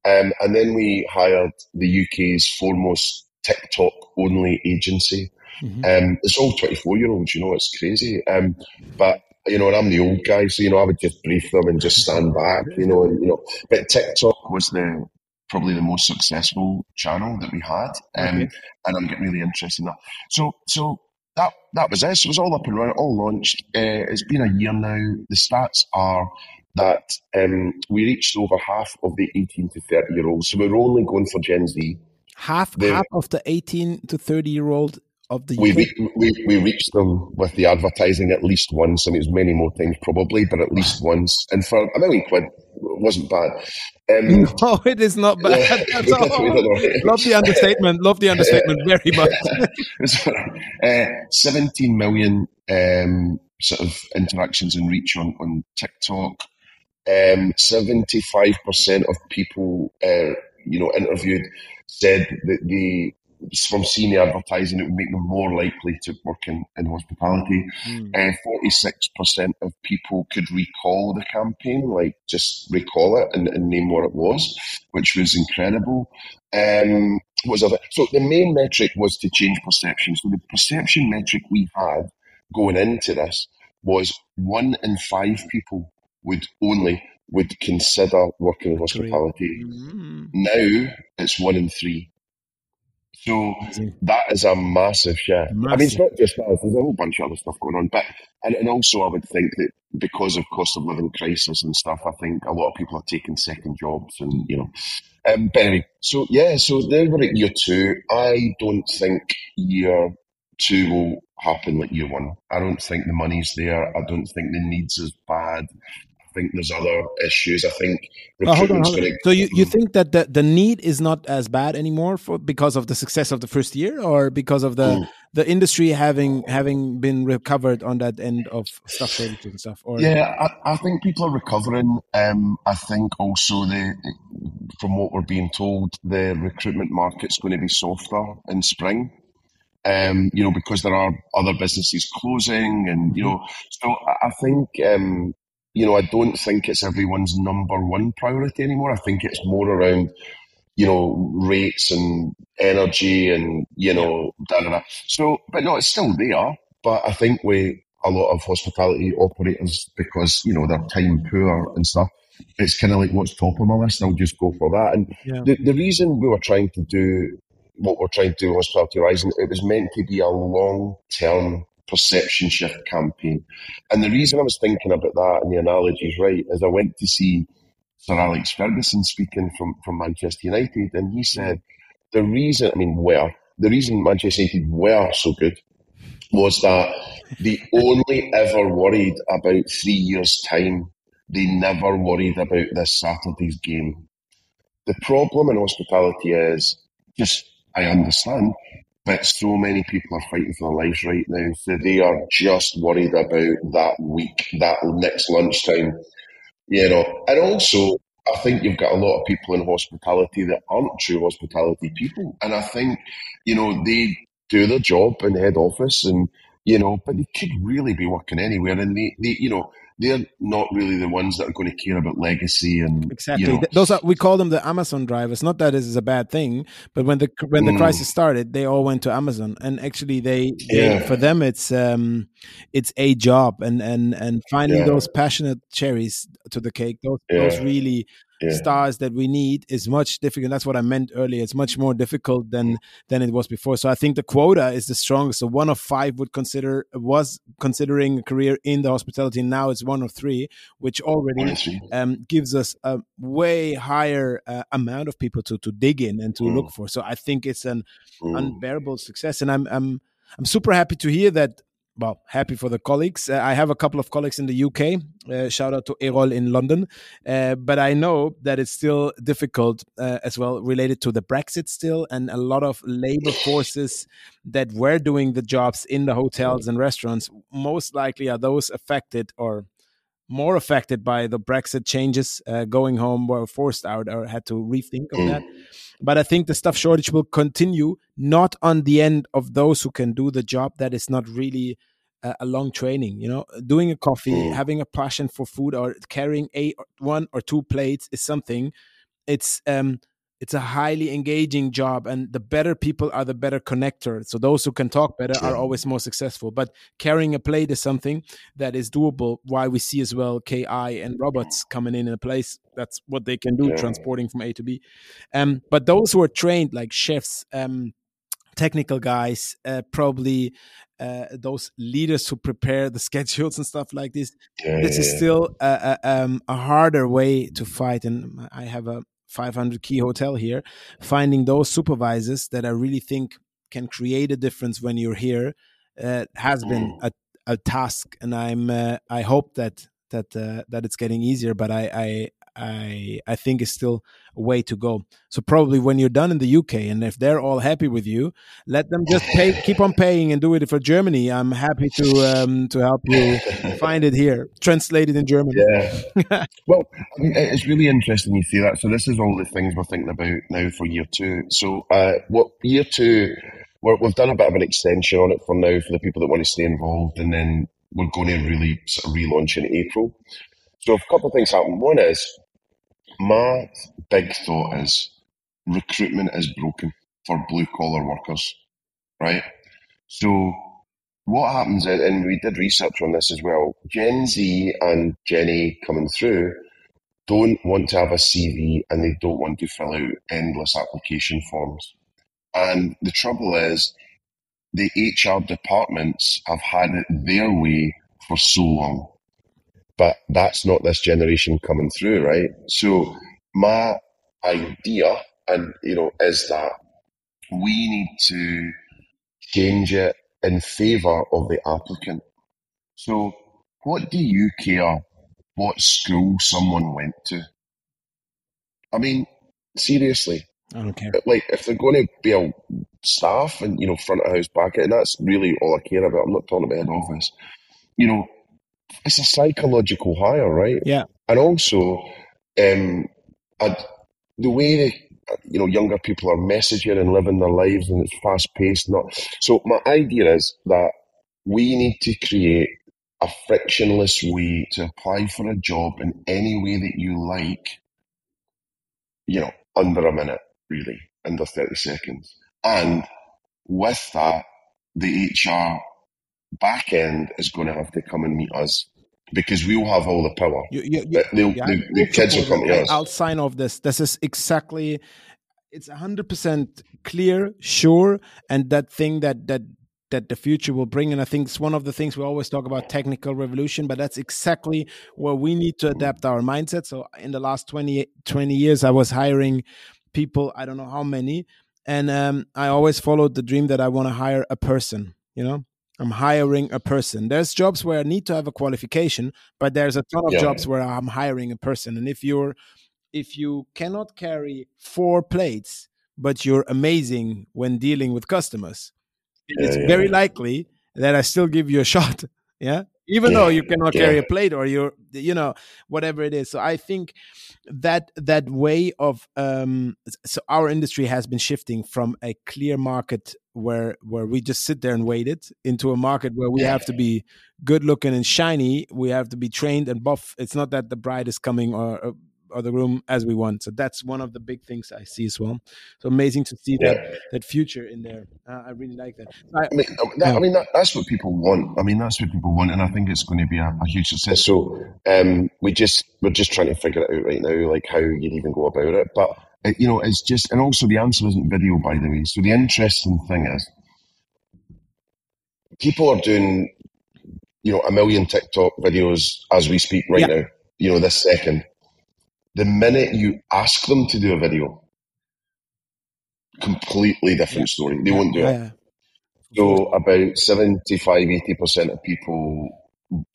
Um, and then we hired the UK's foremost TikTok only agency. Mm-hmm. Um, it's all 24 year olds, you know, it's crazy. Um, but, you know, and I'm the old guy, so, you know, I would just brief them and just stand back, you know, and, you know, but TikTok was the, probably the most successful channel that we had. Um, okay. and I'm getting really interested in that. So, so that that was it. So it was all up and running, all launched. Uh, it's been a year now. The stats are that um, we reached over half of the 18 to 30 year olds. So we're only going for Gen Z. Half the, half of the 18 to 30 year old of the we, we we reached them with the advertising at least once. I mean, it's many more times probably, but at least once. And for a million quid, wasn't bad. Um, no, it is not bad. Yeah, Love the understatement. Love the understatement very much. uh, 17 million um, sort of interactions and reach on, on TikTok. Um, 75% of people, uh, you know, interviewed said that they from seeing the advertising, it would make them more likely to work in, in hospitality. Mm. Uh, 46% of people could recall the campaign, like just recall it and, and name what it was, which was incredible. Um, was other, so the main metric was to change perception. So the perception metric we had going into this was one in five people would only would consider working in hospitality. Mm. Now it's one in three. So that is a massive shift. Massive. I mean, it's not just that. There's a whole bunch of other stuff going on, but and, and also I would think that because of cost of living crisis and stuff, I think a lot of people are taking second jobs and you know. Um, but anyway, so yeah, so then we're at year two. I don't think year two will happen like year one. I don't think the money's there. I don't think the needs as bad think there's other issues. I think oh, hold on, hold on. So you, you think that the, the need is not as bad anymore for because of the success of the first year, or because of the mm. the industry having having been recovered on that end of stuff shortages and stuff? Or yeah, I, I think people are recovering. Um, I think also the from what we're being told, the recruitment market's going to be softer in spring. Um, you know, because there are other businesses closing, and you mm-hmm. know, so I think um, you know, I don't think it's everyone's number one priority anymore. I think it's more around, you know, rates and energy and, you know, da, da, da. so, but no, it's still there. But I think we, a lot of hospitality operators, because, you know, they're time poor and stuff, it's kind of like what's top of my list. I'll just go for that. And yeah. the, the reason we were trying to do what we're trying to do with Hospitality Horizon, it was meant to be a long term perception shift campaign. And the reason I was thinking about that, and the analogy is right, is I went to see Sir Alex Ferguson speaking from, from Manchester United, and he said the reason, I mean, where the reason Manchester United were so good was that they only ever worried about three years' time. They never worried about this Saturday's game. The problem in hospitality is just, I understand, but so many people are fighting for their lives right now. So they are just worried about that week, that next lunchtime. you know, and also I think you've got a lot of people in hospitality that aren't true hospitality people, and I think you know they do their job in head office, and you know, but they could really be working anywhere, and they, they you know, they're not really the ones that are going to care about legacy and exactly you know, those are we call them the amazon drivers not that this is a bad thing but when the when the Mm. crisis started they all went to amazon and actually they, they Yeah. for them it's um it's a job and and and finding Yeah. those passionate cherries to the cake those those really yeah, stars that we need is much difficult that's what i meant earlier it's much more difficult than than it was before so i think the quota is the strongest so one of five would consider was considering a career in the hospitality now it's one of three which already one of three. um, gives us a way higher uh, amount of people to to dig in and to Mm. look for. So I think it's an Mm. unbearable success, and I'm I'm I'm super happy to hear that. Well, happy for the colleagues. Uh, I have a couple of colleagues in the UK. Uh, shout out to Erol in London. Uh, but I know that it's still difficult uh, as well, related to the Brexit still, and a lot of labor forces that were doing the jobs in the hotels and restaurants most likely are those affected or more affected by the Brexit changes, uh, going home were forced out or had to rethink of Mm. that. But I think the stuff shortage will continue, not on the end of those who can do the job that is not really a, a long training. You know, doing a coffee, Mm. having a passion for food, or carrying a one or two plates is something. It's um, it's a highly engaging job, and the better people are, the better connector. So those who can talk better are always more successful. But carrying a plate is something that is doable. Why we see as well Ki and robots coming in in a place. That's what they can do, Yeah. transporting from A to B. Um, but those who are trained, like chefs, um, technical guys, uh, probably uh, those leaders who prepare the schedules and stuff like this. Yeah, This yeah, is yeah. still a, a, um, a harder way to fight. And I have a 500 key hotel here. Finding those supervisors that I really think can create a difference when you're here uh, has been Mm. a, a task, and I'm uh, I hope that that uh, that it's getting easier. But I, I I I think it's still a way to go. So probably when you're done in the UK, and if they're all happy with you, let them just pay, keep on paying, and do it for Germany. I'm happy to um, to help you find it here, translate it in German. Yeah. well, I mean, it's really interesting you see that. So this is all the things we're thinking about now for year two. So uh, what year two? We're, we've done a bit of an extension on it for now for the people that want to stay involved, and then we're going to really sort of relaunch in April. So a couple of things happen. One is my big thought is recruitment is broken for blue collar workers, right? So what happens, and we did research on this as well, Gen Z and Gen coming through don't want to have a CV and they don't want to fill out endless application forms. And the trouble is, the HR departments have had it their way for so long. But that's not this generation coming through, right? So my idea, and you know, is that we need to change it in favour of the applicant. So, what do you care what school someone went to? I mean, seriously, I don't care. like if they're going to be a staff and you know front of house, back and that's really all I care about. I'm not talking about head office. You know, it's a psychological hire, right? Yeah. And also, um, I'd, the way that you know younger people are messaging and living their lives, and it's fast paced. Not so. My idea is that we need to create a frictionless way to apply for a job in any way that you like. You know, under a minute, really, under thirty seconds, and with that, the HR back end is going to have to come and meet us because we'll have all the power. You, you, you, they'll, yeah, the, the kids will come to us. I'll sign off this. This is exactly. It's hundred percent clear, sure, and that thing that that that the future will bring. And I think it's one of the things we always talk about technical revolution, but that's exactly where we need to adapt our mindset. So in the last 20, 20 years, I was hiring people. I don't know how many, and um, I always followed the dream that I want to hire a person. You know, I'm hiring a person. There's jobs where I need to have a qualification, but there's a ton of Yeah. jobs where I'm hiring a person. And if you're if you cannot carry four plates, but you're amazing when dealing with customers, it's Yeah, yeah. very likely that I still give you a shot. Yeah. Even though you cannot yeah. carry a plate or you're you know whatever it is. So i think that that way of um so our industry has been shifting from a clear market where where we just sit there and wait it into a market where we have to be good looking and shiny. We have to be trained and buff. It's not that the bride is coming or or the room as we want. So that's one of the big things I see as well. So amazing to see yeah. that that future in there. Uh, I really like that. I, I mean, uh, that, yeah. I mean that, that's what people want. I mean, that's what people want, and I think it's going to be a, a huge success. So um, we just we're just trying to figure it out right now, like how you'd even go about it. But uh, you know, it's just, and also the answer isn't video, by the way. So the interesting thing is, people are doing, you know, a million TikTok videos as we speak right yeah. now. You know, this second the minute you ask them to do a video, completely different story. They won't do it. So about 75, 80% of people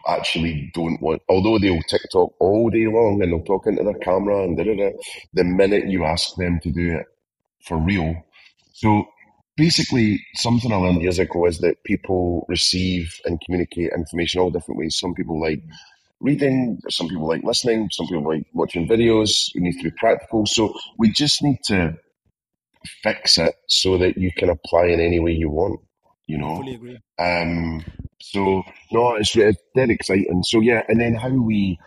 actually don't want, although they'll TikTok all day long and they'll talk into their camera and da da da, the minute you ask them to do it for real. So basically, something I learned years ago is that people receive and communicate information all different ways. Some people like reading, some people like listening, some people like watching videos. It needs to be practical. So we just need to fix it so that you can apply in any way you want, you know? Fully agree. Um, so, no, it's, it's dead exciting. So, yeah, and then how we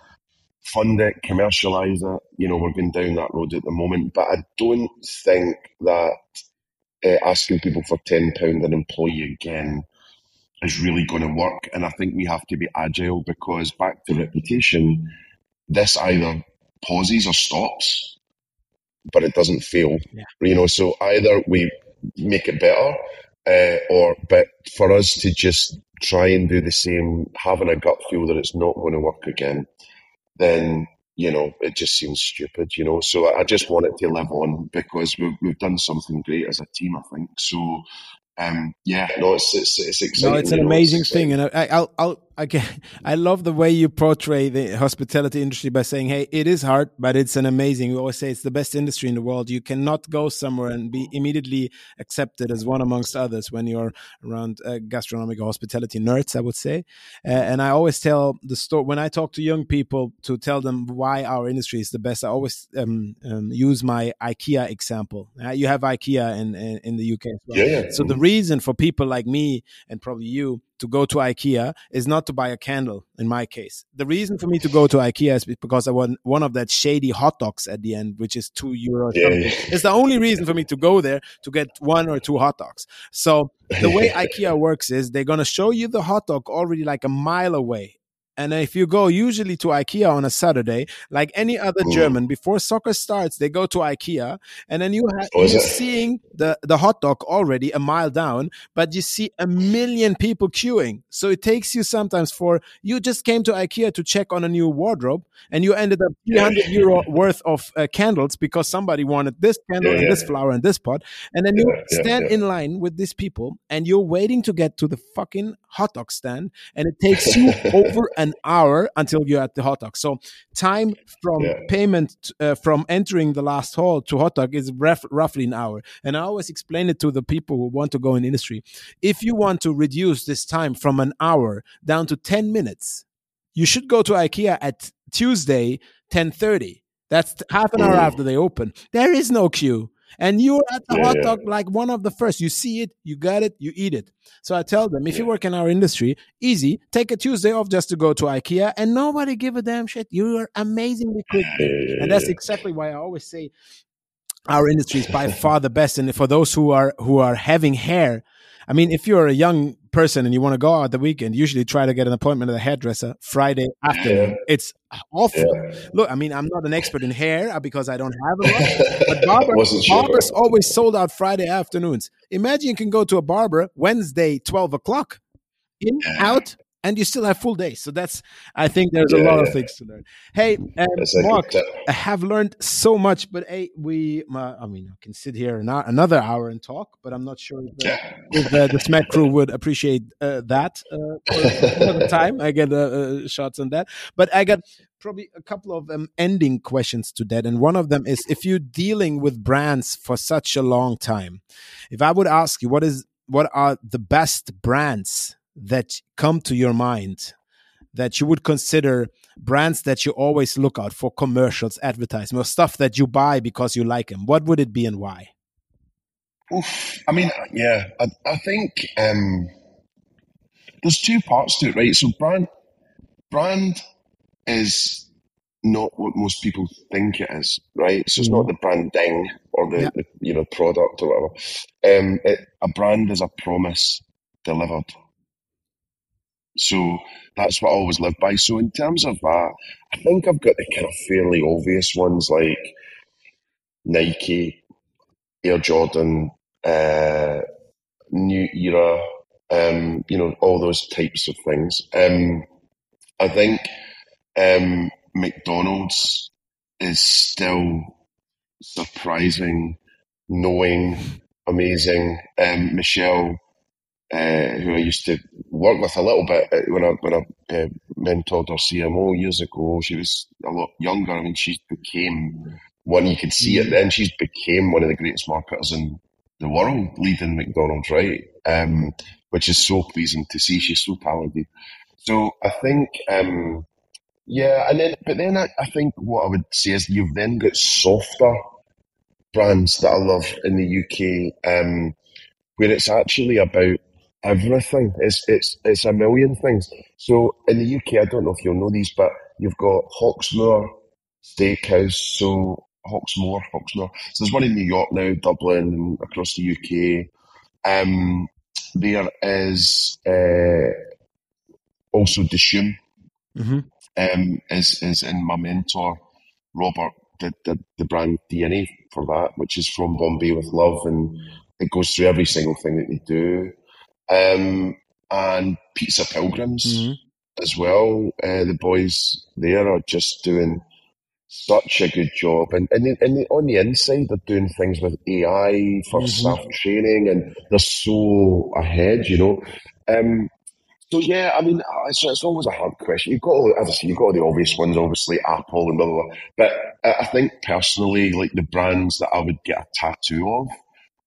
fund it, commercialize it, you know, we're going down that road at the moment. But I don't think that uh, asking people for £10 an employee again is really going to work. And I think we have to be agile because back to reputation, this either pauses or stops, but it doesn't fail. Yeah. You know, so either we make it better, uh, or but for us to just try and do the same, having a gut feel that it's not going to work again, then you know it just seems stupid. You know, so I just want it to live on because we've we've done something great as a team. I think so um, yeah, no, it's, it's, it's exciting. No, it's an amazing it's thing, and I, I'll, I'll, I, I love the way you portray the hospitality industry by saying, "Hey, it is hard, but it's an amazing." We always say it's the best industry in the world. You cannot go somewhere and be immediately accepted as one amongst others when you're around uh, gastronomic hospitality nerds. I would say, uh, and I always tell the story when I talk to young people to tell them why our industry is the best. I always um, um, use my IKEA example. Uh, you have IKEA in, in, in the UK as well. Yeah, yeah. So the reason for people like me and probably you to go to IKEA is not to buy a candle in my case. The reason for me to go to IKEA is because I want one of that shady hot dogs at the end, which is two euros. Yeah, yeah. It's the only reason for me to go there to get one or two hot dogs. So the way IKEA works is they're going to show you the hot dog already like a mile away and if you go usually to IKEA on a Saturday, like any other mm. German, before soccer starts, they go to IKEA, and then you have oh, you're seeing the the hot dog already a mile down, but you see a million people queuing. So it takes you sometimes for you just came to IKEA to check on a new wardrobe, and you ended up 300 euro worth of uh, candles because somebody wanted this candle yeah, and yeah. this flower and this pot, and then you stand in line with these people, and you're waiting to get to the fucking hot dog stand, and it takes you over an hour until you're at the hot dog. So time from yeah. payment uh, from entering the last hall to hot dog is ref- roughly an hour. And I always explain it to the people who want to go in industry. If you want to reduce this time from an hour down to 10 minutes, you should go to IKEA at Tuesday 10:30. That's half an hour after they open. There is no queue and you're at the yeah, hot dog yeah. like one of the first. You see it, you got it, you eat it. So I tell them, if yeah. you work in our industry, easy, take a Tuesday off just to go to IKEA, and nobody give a damn shit. You are amazingly quick, and that's exactly why I always say our industry is by far the best. And for those who are who are having hair, I mean, if you're a young person and you want to go out the weekend, usually try to get an appointment at a hairdresser Friday afternoon. Yeah. It's awful. Yeah. Look, I mean, I'm not an expert in hair uh, because I don't have a lot, but barber, barbers sure. always sold out Friday afternoons. Imagine you can go to a barber Wednesday, 12 o'clock, in, out, and you still have full days. So that's, I think there's yeah, a lot yeah. of things to learn. Hey, um, Mark, I have learned so much, but hey, we, uh, I mean, I can sit here an hour, another hour and talk, but I'm not sure if, the, if uh, the Smack crew would appreciate uh, that uh, for the time. I get uh, shots on that, but I got probably a couple of um, ending questions to that. And one of them is if you're dealing with brands for such a long time, if I would ask you, what is, what are the best brands that come to your mind that you would consider brands that you always look out for commercials, advertising, or stuff that you buy because you like them, what would it be and why? Oof. I mean, yeah, I, I think um, there's two parts to it, right? So brand brand is not what most people think it is, right? So it's not the branding or the, Yeah. the you know product or whatever. Um, it, a brand is a promise delivered. So that's what I always live by. So in terms of that, I think I've got the kind of fairly obvious ones like Nike, Air Jordan, uh, New Era, um, you know, all those types of things. Um, I think um, McDonald's is still surprising, knowing, amazing. Um, Michelle, uh, who I used to work with a little bit uh, when I when I uh, mentored her CMO years ago, she was a lot younger. I mean, she became one you could see it then. She's became one of the greatest marketers in the world, leading McDonald's, right? Um, which is so pleasing to see. She's so talented. So I think, um, yeah, and then, but then I, I think what I would say is you've then got softer brands that I love in the UK, um, where it's actually about everything. It's it's it's a million things. So in the UK, I don't know if you'll know these, but you've got Hawksmoor Steakhouse. So Hawksmoor, Hawksmoor. So there's one in New York now, Dublin, and across the UK. Um, there is uh, also Dishoom hmm um, is is in my mentor Robert did, did the brand DNA for that, which is from Bombay with Love, and it goes through every single thing that they do. Um, and Pizza Pilgrims hmm as well. Uh, the boys there are just doing such a good job, and and, the- and the, on the inside they're doing things with AI for Mhm. staff training, and they're so ahead, you know. Um, so yeah, I mean, it's, it's always a hard question. You've got, all, as I say, you've got all the obvious ones, obviously Apple and blah blah. blah. But I I think personally, like the brands that I would get a tattoo of,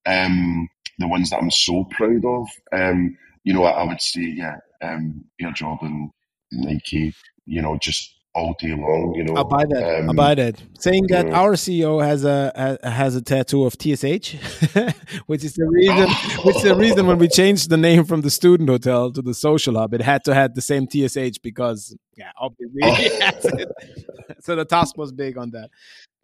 um, the ones that I'm so proud of, um, you know, I, I would say, yeah, um, Air Jordan, Nike, you know, just all day long, you know. I'll buy that. Um, buy that. Saying that yeah. our CEO has a has a tattoo of TSH, which is the reason. which is the reason when we changed the name from the student hotel to the social hub, it had to have the same TSH because yeah, obviously. He has it. so the task was big on that.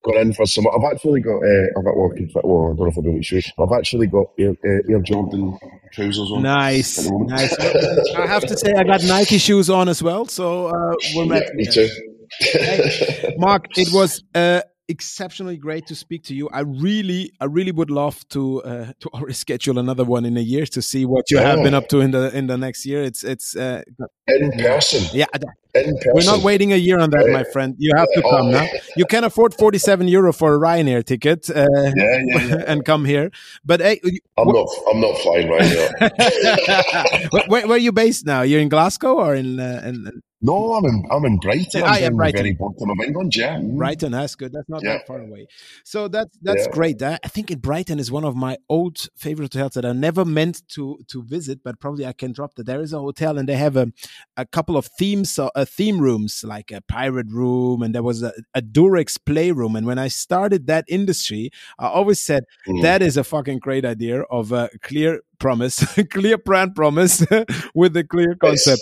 Got in for some. I've actually got. Uh, I've got working. Well, I don't know if I'll be able to show you. I've actually got Air, Air Jordan trousers on. Nice, at the moment. nice. I have to say, I got Nike shoes on as well, so uh, we're Yeah, matching me too. Mark, it was uh, exceptionally great to speak to you. I really, I really would love to uh, to already schedule another one in a year to see what you have been up to in the in the next year. It's it's uh, in person. yeah. In person. We're not waiting a year on that, my friend. You have to come Oh. now. You can afford forty seven euro for a Ryanair ticket uh, Yeah, yeah, yeah. and come here. But hey, I'm not. I'm not flying right now. where, where, are you based now? You're in Glasgow or in, uh, in, in No, I'm in. I'm in Brighton. Down the Brighton. very bottom of England. Yeah. Mm. Brighton, that's good. That's not Yeah. that far away. So that's that's Yeah. great. I think in Brighton is one of my old favorite hotels that I never meant to to visit, but probably I can drop that. There is a hotel and they have a, a couple of themes, uh, theme rooms like a pirate room, and there was a, a Durex playroom. And when I started that industry, I always said Mm. that is a fucking great idea of a clear promise, clear brand promise with a clear concept.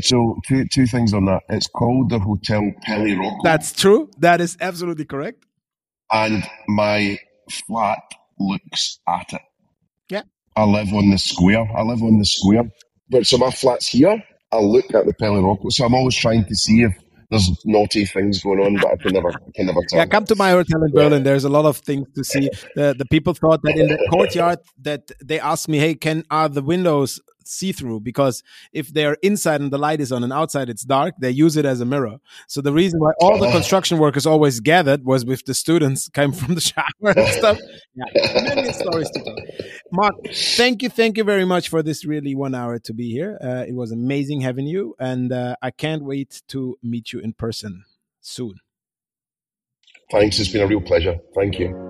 So two two things on that. It's called the Hotel Pelirocco, That's true. That is absolutely correct. and my flat looks at it. Yeah. I live on the square. I live on the square. But so my flat's here. I look at the Pelirocco. So I'm always trying to see if there's naughty things going on, but I can never, I can never tell. Yeah, come to my hotel in Berlin. There's a lot of things to see. The the people thought that in the courtyard that they asked me, "Hey, can are the windows see through?" Because if they're inside and the light is on and outside it's dark, they use it as a mirror. So the reason why all the Oh. construction workers always gathered was with the students came from the shower and stuff. Yeah, many stories to tell. Mark, thank you, thank you very much for this really one hour to be here. Uh, it was amazing having you, and uh, I can't wait to meet you in person soon. Thanks. It's been a real pleasure. Thank you.